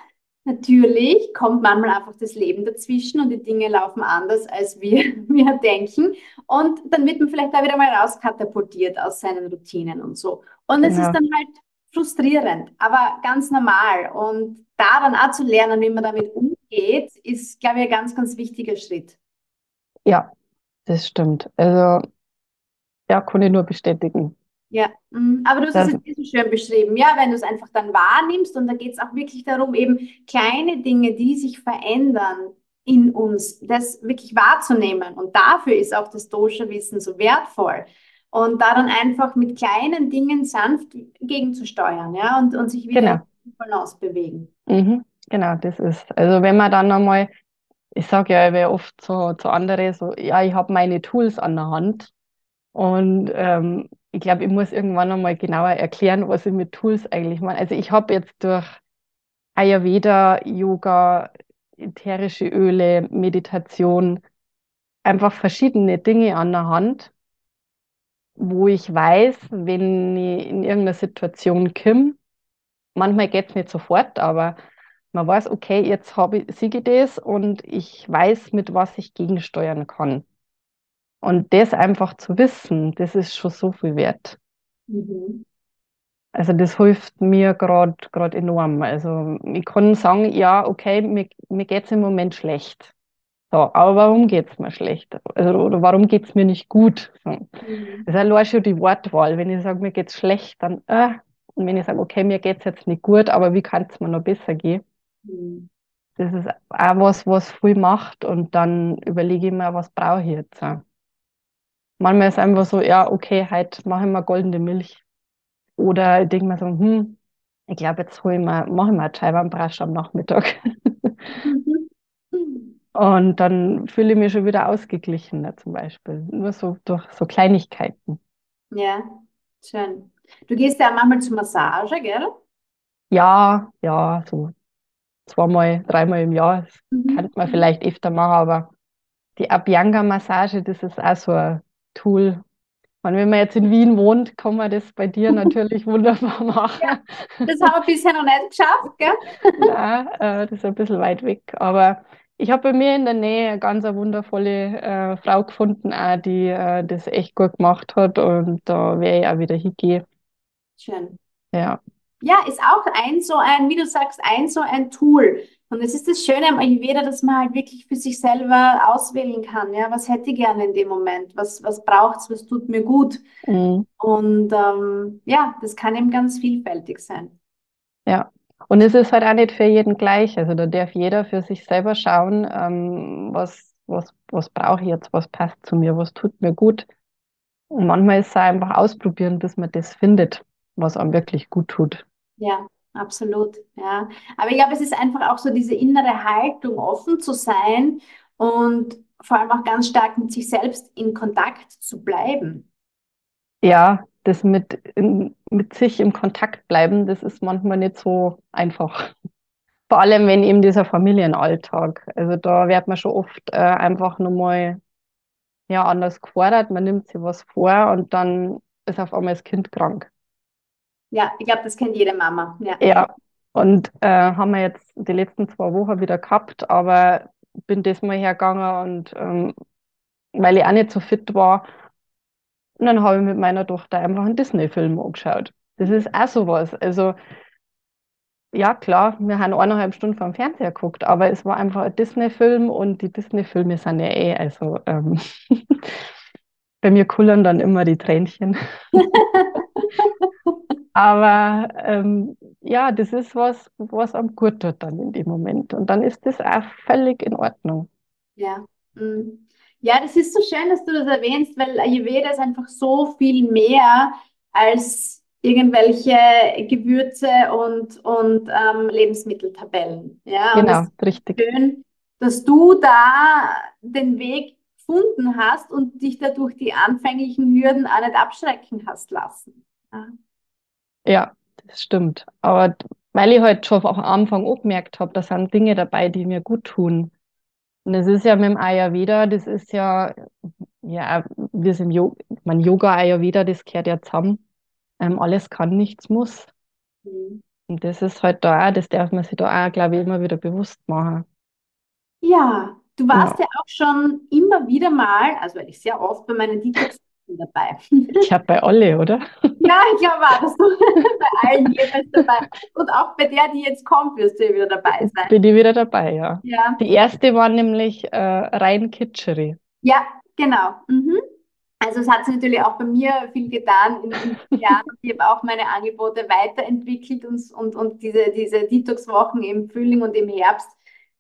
Natürlich kommt manchmal einfach das Leben dazwischen und die Dinge laufen anders, als wir, [LAUGHS] wir denken. Und dann wird man vielleicht da wieder mal rauskatapultiert aus seinen Routinen und so. Und es ja. ist dann halt frustrierend, aber ganz normal. Und da dann auch zu lernen, wie man damit umgeht, ist, glaube ich, ein ganz, ganz wichtiger Schritt. Ja, das stimmt. Also, ja, kann ich nur bestätigen. Ja, mhm. aber du hast es jetzt so schön beschrieben, ja, wenn du es einfach dann wahrnimmst und da geht es auch wirklich darum, eben kleine Dinge, die sich verändern in uns, das wirklich wahrzunehmen. Und dafür ist auch das Dosha-Wissen so wertvoll. Und da dann einfach mit kleinen Dingen sanft gegenzusteuern, ja, und, und sich wieder genau. in Balance bewegen. Mhm. Genau, das ist. Also wenn man dann einmal, ich sage ja, ich wäre oft so zu anderen so, ja, ich habe meine Tools an der Hand und ähm, ich glaube, ich muss irgendwann einmal genauer erklären, was ich mit Tools eigentlich meine. Also ich habe jetzt durch Ayurveda, Yoga, ätherische Öle, Meditation einfach verschiedene Dinge an der Hand, wo ich weiß, wenn ich in irgendeiner Situation komme, manchmal geht es nicht sofort, aber man weiß, okay, jetzt habe ich, siege das und ich weiß, mit was ich gegensteuern kann. Und das einfach zu wissen, das ist schon so viel wert. Mhm. Also das hilft mir gerade gerade enorm. Also ich kann sagen, ja, okay, mir, mir geht es im Moment schlecht. So, aber warum geht es mir schlecht? Also, oder warum geht es mir nicht gut? So. Mhm. Das ist allein schon die Wortwahl. Wenn ich sage, mir geht es schlecht, dann äh, und wenn ich sage, okay, mir geht es jetzt nicht gut, aber wie kann es mir noch besser gehen? Mhm. Das ist auch was, was viel macht und dann überlege ich mir, was brauche ich jetzt? Manchmal ist es einfach so, ja, okay, heute mache ich mal goldene Milch. Oder ich denke mir so, hm, ich glaube, jetzt hole ich mal, mache ich mal Taiwan-Brasch am Nachmittag. [LAUGHS] Und dann fühle ich mich schon wieder ausgeglichener zum Beispiel. Nur so durch so Kleinigkeiten. Ja, schön. Du gehst ja manchmal zur Massage, gell? Ja, ja, so zweimal, dreimal im Jahr. Das mhm. könnte man vielleicht öfter machen, aber die Abhyanga-Massage, das ist auch so ein Tool. Und wenn man jetzt in Wien wohnt, kann man das bei dir [LAUGHS] natürlich wunderbar machen. Ja, das haben wir bisher noch nicht geschafft, gell? [LAUGHS] Ja, äh, das ist ein bisschen weit weg. Aber ich habe bei mir in der Nähe eine ganz eine wundervolle äh, Frau gefunden, auch, die äh, das echt gut gemacht hat. Und da wäre ich auch wieder hingehen. Schön. Ja. Ja, ist auch ein so ein, wie du sagst, ein so ein Tool. Und es ist das Schöne am Ayurveda, dass man halt wirklich für sich selber auswählen kann. Ja, was hätte ich gerne in dem Moment? Was, was braucht's? Was tut mir gut? Mhm. Und ähm, ja, das kann eben ganz vielfältig sein. Ja. Und es ist halt auch nicht für jeden gleich. Also da darf jeder für sich selber schauen, ähm, was, was, was brauche ich jetzt, was passt zu mir, was tut mir gut. Und manchmal ist es einfach ausprobieren, bis man das findet, was einem wirklich gut tut. Ja, absolut. Ja. Aber ich glaube, es ist einfach auch so diese innere Haltung, offen zu sein und vor allem auch ganz stark mit sich selbst in Kontakt zu bleiben. Ja, das mit, in, mit sich im Kontakt bleiben, das ist manchmal nicht so einfach. Vor allem, wenn eben dieser Familienalltag, also da wird man schon oft äh, einfach nochmal ja, anders gefordert, man nimmt sich was vor und dann ist auf einmal das Kind krank. Ja, ich glaube, das kennt jede Mama. Ja. Ja, und äh, haben wir jetzt die letzten zwei Wochen wieder gehabt, aber bin das mal hergegangen und ähm, weil ich auch nicht so fit war, und dann habe ich mit meiner Tochter einfach einen Disney-Film angeschaut. Das ist auch sowas. Also, ja, klar, wir haben eineinhalb Stunden vom Fernseher geguckt, aber es war einfach ein Disney-Film und die Disney-Filme sind ja eh, also ähm, [LAUGHS] bei mir kullern dann immer die Tränchen. [LAUGHS] aber ähm, ja, das ist was, was am gut tut dann in dem Moment. Und dann ist das auch völlig in Ordnung. Ja. Mhm. Ja, das ist so schön, dass du das erwähnst, weil Ayurveda ist einfach so viel mehr als irgendwelche Gewürze und, und ähm, Lebensmitteltabellen. Ja, Genau, richtig. schön, dass du da den Weg gefunden hast und dich dadurch die anfänglichen Hürden auch nicht abschrecken hast lassen. Ja. Ja, das stimmt. Aber weil ich halt schon auch am Anfang auch gemerkt habe, da sind Dinge dabei, die mir gut tun. Und das ist ja mit dem Ayurveda, das ist ja, ja, es im Yoga, mein Yoga, Ayurveda, das gehört ja zusammen. Ähm, alles kann, nichts muss. Mhm. Und das ist halt da auch, das darf man sich da auch, glaube ich, immer wieder bewusst machen. Ja, du warst Ja. ja auch schon immer wieder mal, also eigentlich sehr oft bei meinen Detox dabei. Ich glaube bei alle, oder? [LAUGHS] Ja, ich glaube auch, dass du [LAUGHS] bei allen jeweils dabei und auch bei der, die jetzt kommt, wirst du ja wieder dabei sein. Bin ich wieder dabei, ja. Ja, Die erste war nämlich äh, rein kitschery. ja, genau. Mhm. Also es hat sich natürlich auch bei mir viel getan in, in den Jahren. Ich habe auch meine Angebote weiterentwickelt und, und, und diese, diese Detox-Wochen im Frühling und im Herbst.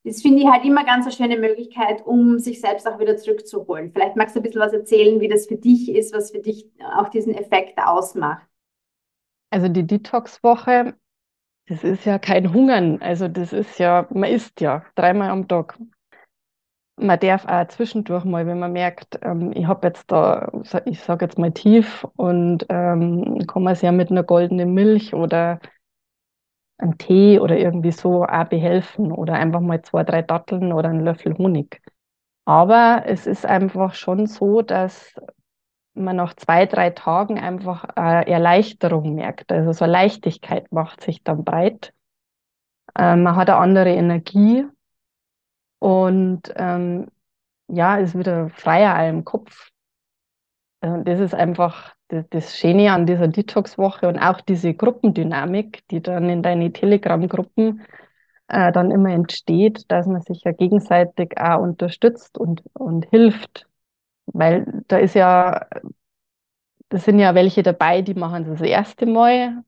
Das finde ich halt immer ganz eine schöne Möglichkeit, um sich selbst auch wieder zurückzuholen. Vielleicht magst du ein bisschen was erzählen, wie das für dich ist, was für dich auch diesen Effekt ausmacht. Also die Detox-Woche, das ist ja kein Hungern. Also das ist ja, man isst ja dreimal am Tag. Man darf auch zwischendurch mal, wenn man merkt, ähm, ich habe jetzt da, ich sage jetzt mal tief und ähm, kann man sich ja mit einer goldenen Milch oder einem Tee oder irgendwie so auch behelfen oder einfach mal zwei, drei Datteln oder einen Löffel Honig. Aber es ist einfach schon so, dass man nach zwei, drei Tagen einfach äh, Erleichterung merkt. Also so Leichtigkeit macht sich dann breit. Äh, man hat eine andere Energie und ähm, ja, ist wieder freier im Kopf. Und das ist einfach das, Schöne an dieser Detox-Woche und auch diese Gruppendynamik, die dann in deine Telegram-Gruppen äh, dann immer entsteht, dass man sich ja gegenseitig auch unterstützt und, und hilft. Weil da ist ja, da sind ja welche dabei, die machen das, das erste Mal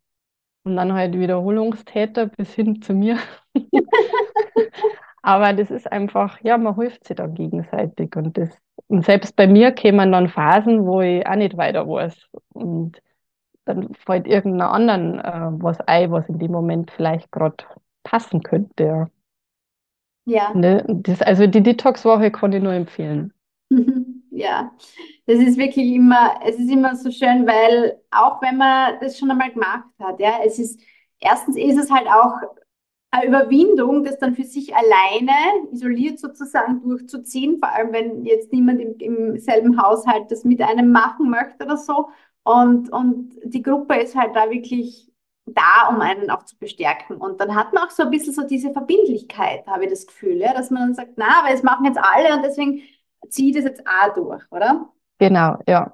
und dann halt Wiederholungstäter bis hin zu mir. [LAUGHS] [LAUGHS] Aber das ist einfach, ja, man hilft sich dann gegenseitig. Und, das, und selbst bei mir kämen dann Phasen, wo ich auch nicht weiter weiß. Und dann fällt irgendeiner anderen äh, was ein, was in dem Moment vielleicht gerade passen könnte. Ja. Ja. Ne? Das, also die Detox-Woche kann ich nur empfehlen. [LAUGHS] Ja, das ist wirklich immer, es ist immer so schön, weil auch wenn man das schon einmal gemacht hat, ja, es ist, erstens ist es halt auch Überwindung, das dann für sich alleine isoliert sozusagen durchzuziehen, vor allem wenn jetzt niemand im, im selben Haushalt das mit einem machen möchte oder so. Und, und die Gruppe ist halt da wirklich da, um einen auch zu bestärken. Und dann hat man auch so ein bisschen so diese Verbindlichkeit, habe ich das Gefühl, ja, dass man dann sagt, na, aber es machen jetzt alle und deswegen ziehe das jetzt auch durch, oder? Genau, ja.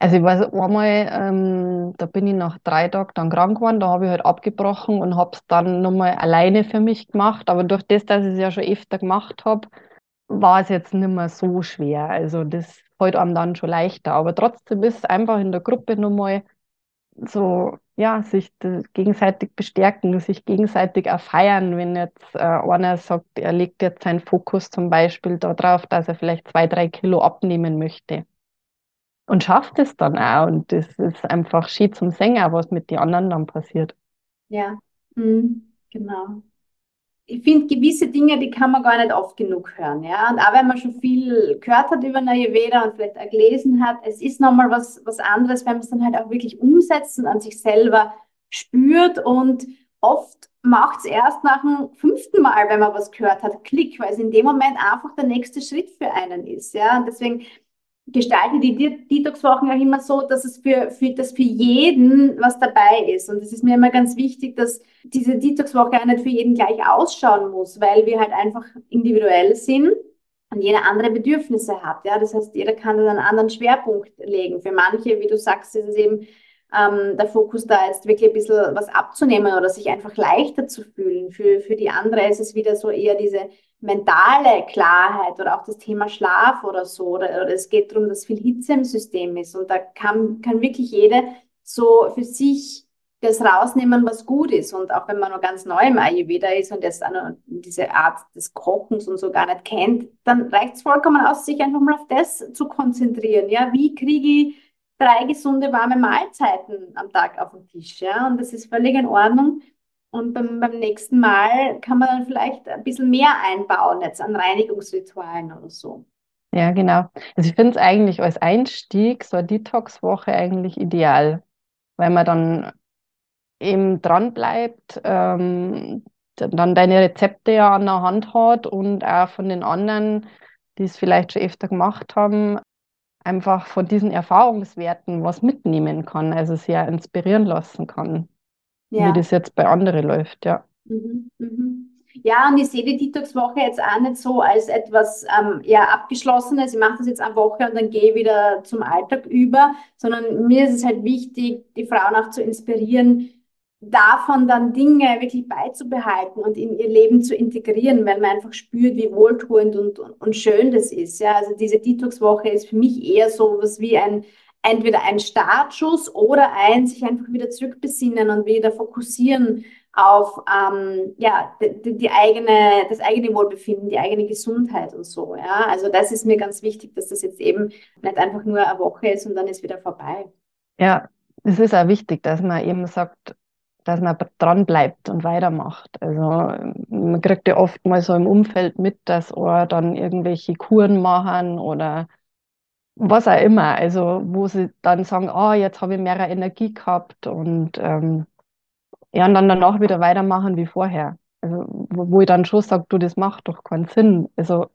Also ich weiß einmal, ähm, da bin ich nach drei Tagen dann krank geworden, da habe ich halt abgebrochen und habe es dann nochmal alleine für mich gemacht. Aber durch das, dass ich es ja schon öfter gemacht habe, war es jetzt nicht mehr so schwer. Also das fällt einem dann schon leichter. Aber trotzdem ist es einfach in der Gruppe nochmal so, ja, sich gegenseitig bestärken, sich gegenseitig auch feiern, wenn jetzt äh, einer sagt, er legt jetzt seinen Fokus zum Beispiel darauf, dass er vielleicht zwei, drei Kilo abnehmen möchte. Und schafft es dann auch. Und das ist einfach schön zum Sänger, was mit den anderen dann passiert. Ja, mhm, genau. Ich finde, gewisse Dinge, die kann man gar nicht oft genug hören, ja. Und auch wenn man schon viel gehört hat über Ayurveda und vielleicht auch gelesen hat, es ist nochmal was, was anderes, wenn man es dann halt auch wirklich umsetzt und an sich selber spürt. Und oft macht es erst nach dem fünften Mal, wenn man was gehört hat, Klick, weil es in dem Moment einfach der nächste Schritt für einen ist, ja. Und deswegen gestalte die Detox-Wochen auch immer so, dass es für, für, dass für jeden was dabei ist. Und es ist mir immer ganz wichtig, dass diese Detox-Woche auch nicht für jeden gleich ausschauen muss, weil wir halt einfach individuell sind und jeder andere Bedürfnisse hat. Ja, das heißt, jeder kann dann einen anderen Schwerpunkt legen. Für manche, wie du sagst, ist es eben ähm, der Fokus da jetzt wirklich ein bisschen was abzunehmen oder sich einfach leichter zu fühlen. Für, für die andere ist es wieder so eher diese mentale Klarheit oder auch das Thema Schlaf oder so. Oder, oder es geht darum, dass viel Hitze im System ist. Und da kann, kann wirklich jede so für sich das rausnehmen, was gut ist. Und auch wenn man noch ganz neu im Ayurveda ist und jetzt diese Art des Kochens und so gar nicht kennt, dann reicht es vollkommen aus, sich einfach mal auf das zu konzentrieren. Ja, wie kriege ich drei gesunde, warme Mahlzeiten am Tag auf den Tisch? Ja, und das ist völlig in Ordnung. Und beim, beim nächsten Mal kann man dann vielleicht ein bisschen mehr einbauen, jetzt an Reinigungsritualen oder so. Ja, genau. Also ich finde es eigentlich als Einstieg, so eine Detox-Woche eigentlich ideal, weil man dann eben dran bleibt, ähm, dann deine Rezepte ja an der Hand hat und auch von den anderen, die es vielleicht schon öfter gemacht haben, einfach von diesen Erfahrungswerten was mitnehmen kann, also sehr inspirieren lassen kann, ja. wie das jetzt bei anderen läuft, ja. Mhm, mhm. Ja, und ich sehe die Detox-Woche jetzt auch nicht so als etwas ähm, ja, Abgeschlossenes. Ich mache das jetzt eine Woche und dann gehe ich wieder zum Alltag über, sondern mir ist es halt wichtig, die Frauen auch zu inspirieren, davon dann Dinge wirklich beizubehalten und in ihr Leben zu integrieren, weil man einfach spürt, wie wohltuend und, und, und schön das ist. Ja, also diese Detox-Woche ist für mich eher so was wie ein, entweder ein Startschuss oder ein sich einfach wieder zurückbesinnen und wieder fokussieren auf ähm, ja, die, die, eigene, das eigene Wohlbefinden, die eigene Gesundheit und so. Ja? Also das ist mir ganz wichtig, dass das jetzt eben nicht einfach nur eine Woche ist und dann ist wieder vorbei. Ja, es ist auch wichtig, dass man eben sagt, dass man dran bleibt und weitermacht. Also man kriegt ja oft mal so im Umfeld mit, dass dann irgendwelche Kuren machen oder was auch immer. Also wo sie dann sagen, oh, jetzt habe ich mehr Energie gehabt und ähm, ja, und dann danach wieder weitermachen wie vorher. Also wo, wo ich dann schon sage, du, das macht doch keinen Sinn. Also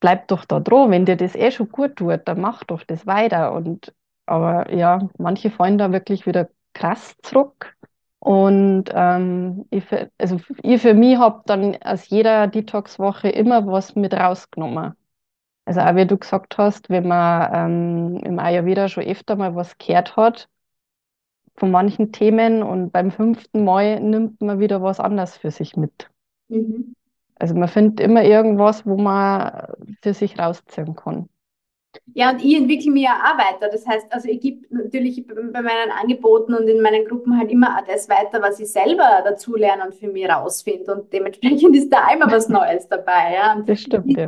bleib doch da dran, wenn dir das eh schon gut tut, dann mach doch das weiter. Und aber ja, manche fallen da wirklich wieder krass zurück. Und ähm, ich, für, also ich für mich habe dann aus jeder Detox-Woche immer was mit rausgenommen. Also auch wie du gesagt hast, wenn man ähm, im Ayurveda schon öfter mal was gehört hat von manchen Themen und beim fünften Mal nimmt man wieder was anderes für sich mit. Mhm. Also man findet immer irgendwas, wo man für sich rausziehen kann. Ja, und ich entwickle mich ja auch weiter. Das heißt, also ich gebe natürlich bei meinen Angeboten und in meinen Gruppen halt immer auch das weiter, was ich selber dazu lerne und für mich rausfinde. Und dementsprechend [LAUGHS] ist da immer was Neues dabei. Ja. Und das stimmt. Ja.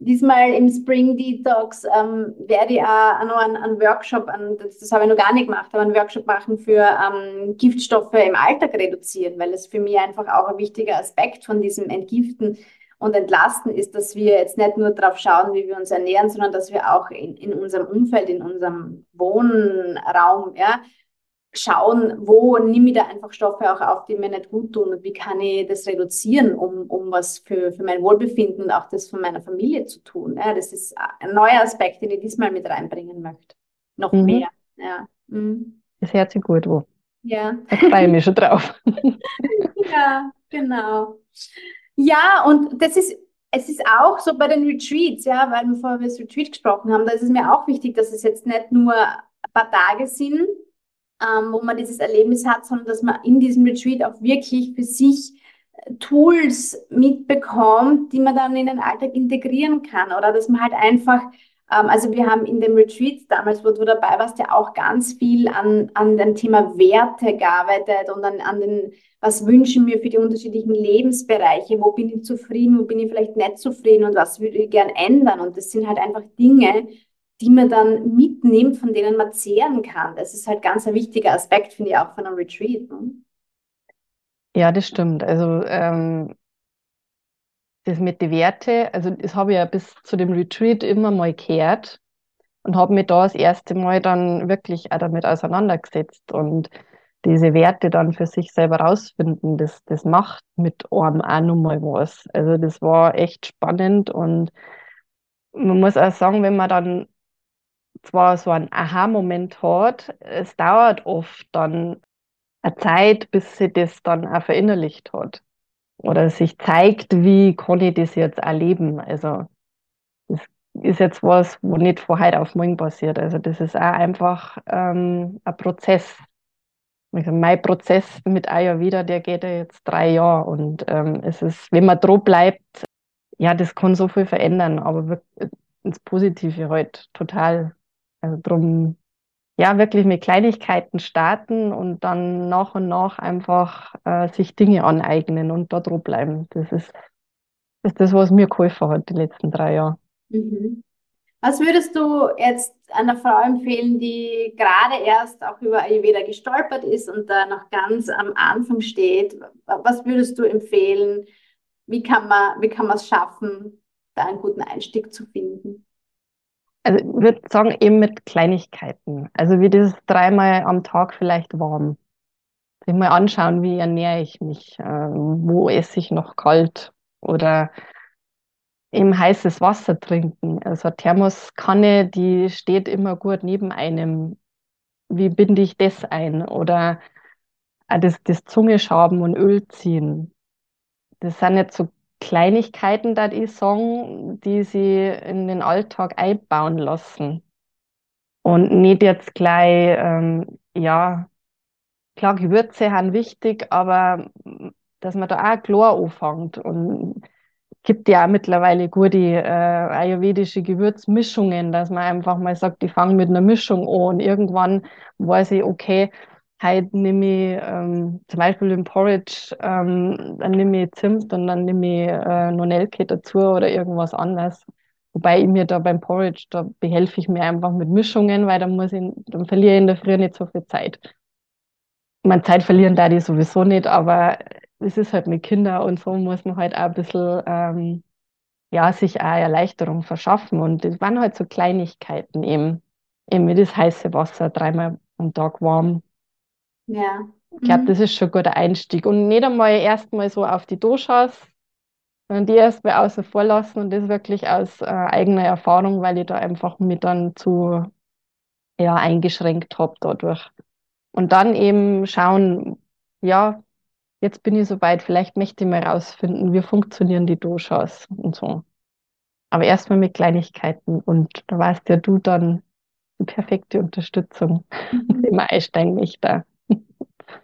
Diesmal im Spring Detox ähm, werde ich auch noch einen, einen Workshop, an, das, das habe ich noch gar nicht gemacht, aber einen Workshop machen für ähm, Giftstoffe im Alltag reduzieren, weil es für mich einfach auch ein wichtiger Aspekt von diesem Entgiften und entlasten ist, dass wir jetzt nicht nur darauf schauen, wie wir uns ernähren, sondern dass wir auch in, in unserem Umfeld, in unserem Wohnraum, ja, schauen, wo nehme ich da einfach Stoffe auch auf, die mir nicht gut tun und wie kann ich das reduzieren, um, um was für, für mein Wohlbefinden und auch das von meiner Familie zu tun. Ja, das ist ein neuer Aspekt, den ich diesmal mit reinbringen möchte. Noch mhm. mehr. Ja. Mhm. Das hört sich gut an. Ja. Da freue ich mich schon drauf. [LAUGHS] ja, genau. Ja, und das ist, es ist auch so bei den Retreats, ja, weil wir vorher über das Retreat gesprochen haben, da ist es mir auch wichtig, dass es jetzt nicht nur ein paar Tage sind, ähm, wo man dieses Erlebnis hat, sondern dass man in diesem Retreat auch wirklich für sich äh, Tools mitbekommt, die man dann in den Alltag integrieren kann oder dass man halt einfach ähm, also wir haben in dem Retreat damals, wo du dabei warst, ja auch ganz viel an, an dem Thema Werte gearbeitet und an, an den, was wünschen wir für die unterschiedlichen Lebensbereiche, wo bin ich zufrieden, wo bin ich vielleicht nicht zufrieden und was würde ich gern ändern. Und das sind halt einfach Dinge, die man dann mitnimmt, von denen man zehren kann. Das ist halt ganz ein wichtiger Aspekt, finde ich, auch von einem Retreat. Ne? Ja, das stimmt. Also ähm, das mit den Werten, also das habe ich ja bis zu dem Retreat immer mal gehört und habe mich da das erste Mal dann wirklich auch damit auseinandergesetzt und diese Werte dann für sich selber rausfinden, das, das macht mit einem auch nochmal was. Also das war echt spannend und man muss auch sagen, wenn man dann zwar so einen Aha-Moment hat, es dauert oft dann eine Zeit, bis sie das dann auch verinnerlicht hat. Oder sich zeigt, wie kann ich das jetzt erleben. Also das ist jetzt was, wo nicht von heute auf morgen passiert. Also das ist auch einfach ähm, ein Prozess. Also mein Prozess mit Ayurveda, der geht ja jetzt drei Jahre und ähm, es ist, wenn man droh bleibt, ja, das kann so viel verändern, aber ins Positive halt total. Also drum, ja, wirklich mit Kleinigkeiten starten und dann nach und nach einfach äh, sich Dinge aneignen und da droh bleiben. Das ist, das ist das, was mir geholfen hat die letzten drei Jahre. Mhm. Was würdest du jetzt einer Frau empfehlen, die gerade erst auch über Ayurveda gestolpert ist und da noch ganz am Anfang steht? Was würdest du empfehlen? Wie kann man es schaffen, da einen guten Einstieg zu finden? Also ich würde sagen, eben mit Kleinigkeiten. Also wie das dreimal am Tag vielleicht warm. Sich mal anschauen, wie ernähre ich mich, äh, wo esse ich noch kalt oder eben heißes Wasser trinken. Also Thermoskanne, die steht immer gut neben einem. Wie binde ich das ein? Oder das, das Zunge schaben und Öl ziehen. Das sind jetzt so Kleinigkeiten, da ich sagen, die sie in den Alltag einbauen lassen. Und nicht jetzt gleich, ähm, ja, klar, Gewürze sind wichtig, aber dass man da auch klar anfängt und gibt ja auch mittlerweile gute äh, ayurvedische Gewürzmischungen, dass man einfach mal sagt, ich fange mit einer Mischung an und irgendwann weiß ich, okay, heute nehme ich ähm, zum Beispiel im Porridge, ähm, dann nehme ich Zimt und dann nehme ich äh, Nonelke dazu oder irgendwas anderes. Wobei ich mir da beim Porridge, da behelfe ich mir einfach mit Mischungen, weil dann muss ich, dann verliere ich in der Früh nicht so viel Zeit. Man Zeit verlieren da die sowieso nicht, aber es ist halt mit Kindern und so muss man halt auch ein bisschen, ähm, ja, sich auch Erleichterung verschaffen. Und das waren halt so Kleinigkeiten eben. Eben wie das heiße Wasser dreimal am Tag warm. Ja. Ich glaube, mhm. das ist schon ein guter Einstieg. Und nicht einmal erstmal so auf die Doshas, sondern die erstmal außen vor lassen und das wirklich aus äh, eigener Erfahrung, weil ich da einfach mich dann zu ja, eingeschränkt habe dadurch. Und dann eben schauen, ja, jetzt bin ich soweit, vielleicht möchte ich mal rausfinden, wie funktionieren die Doshas und so. Aber erstmal mit Kleinigkeiten und da weißt ja du dann die perfekte Unterstützung, mhm. [LAUGHS] immer einsteigen möchte.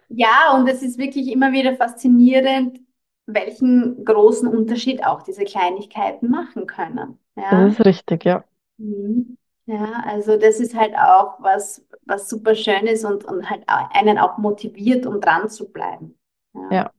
Ja, und es ist wirklich immer wieder faszinierend, welchen großen Unterschied auch diese Kleinigkeiten machen können. Ja? Das ist richtig, ja. Mhm. Ja, also das ist halt auch was, was super schön ist und, und halt einen auch motiviert, um dran zu bleiben. Ja. ja.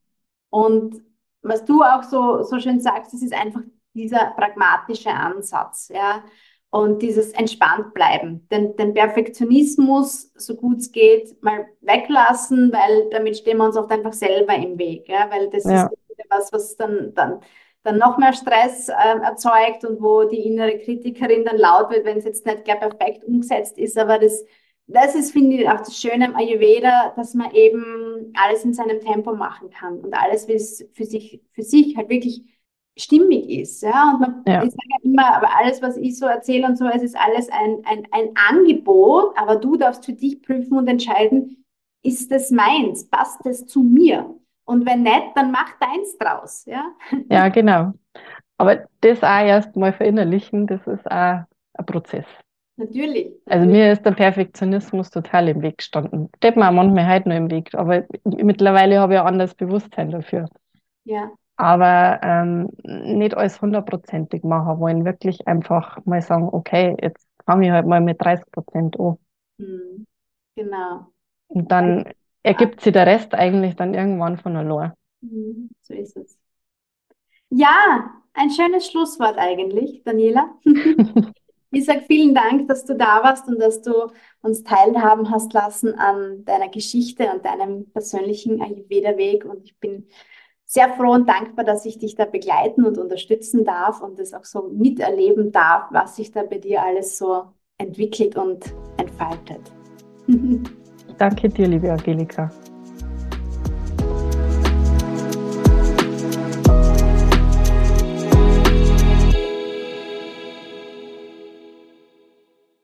Und was du auch so, so schön sagst, das ist einfach dieser pragmatische Ansatz, ja. Und dieses entspannt bleiben. Den, den Perfektionismus, so gut es geht, mal weglassen, weil damit stehen wir uns oft einfach selber im Weg, ja. Weil das ja. ist was, was dann, dann, dann noch mehr Stress äh, erzeugt und wo die innere Kritikerin dann laut wird, wenn es jetzt nicht gleich perfekt umgesetzt ist, aber das das ist, finde ich, auch das Schöne am Ayurveda, dass man eben alles in seinem Tempo machen kann und alles, wie es für sich, für sich halt wirklich stimmig ist. Ja? Und man, ja. ich sage ja immer, aber alles, was ich so erzähle und so, es ist alles ein, ein, ein Angebot, aber du darfst für dich prüfen und entscheiden, ist das meins? Passt das zu mir? Und wenn nicht, dann mach deins draus. Ja, [LAUGHS] ja genau. Aber das auch erst mal verinnerlichen, das ist auch ein Prozess. Natürlich. Also mir ist der Perfektionismus total im Weg gestanden. Steht mir auch manchmal heute noch im Weg, aber mittlerweile habe ich ein anderes Bewusstsein dafür. Ja. Aber ähm, nicht alles hundertprozentig machen wollen, wirklich einfach mal sagen, okay, jetzt fange ich halt mal mit 30 Prozent an. Mhm. Genau. Und dann ergibt sich der Rest eigentlich dann irgendwann von allein. Mhm. So ist es. Ja, ein schönes Schlusswort eigentlich, Daniela. [LAUGHS] Ich sage vielen Dank, dass du da warst und dass du uns teilhaben hast lassen an deiner Geschichte und deinem persönlichen Ayurveda-Weg. Und ich bin sehr froh und dankbar, dass ich dich da begleiten und unterstützen darf und es auch so miterleben darf, was sich da bei dir alles so entwickelt und entfaltet. [LAUGHS] Danke dir, liebe Angelika.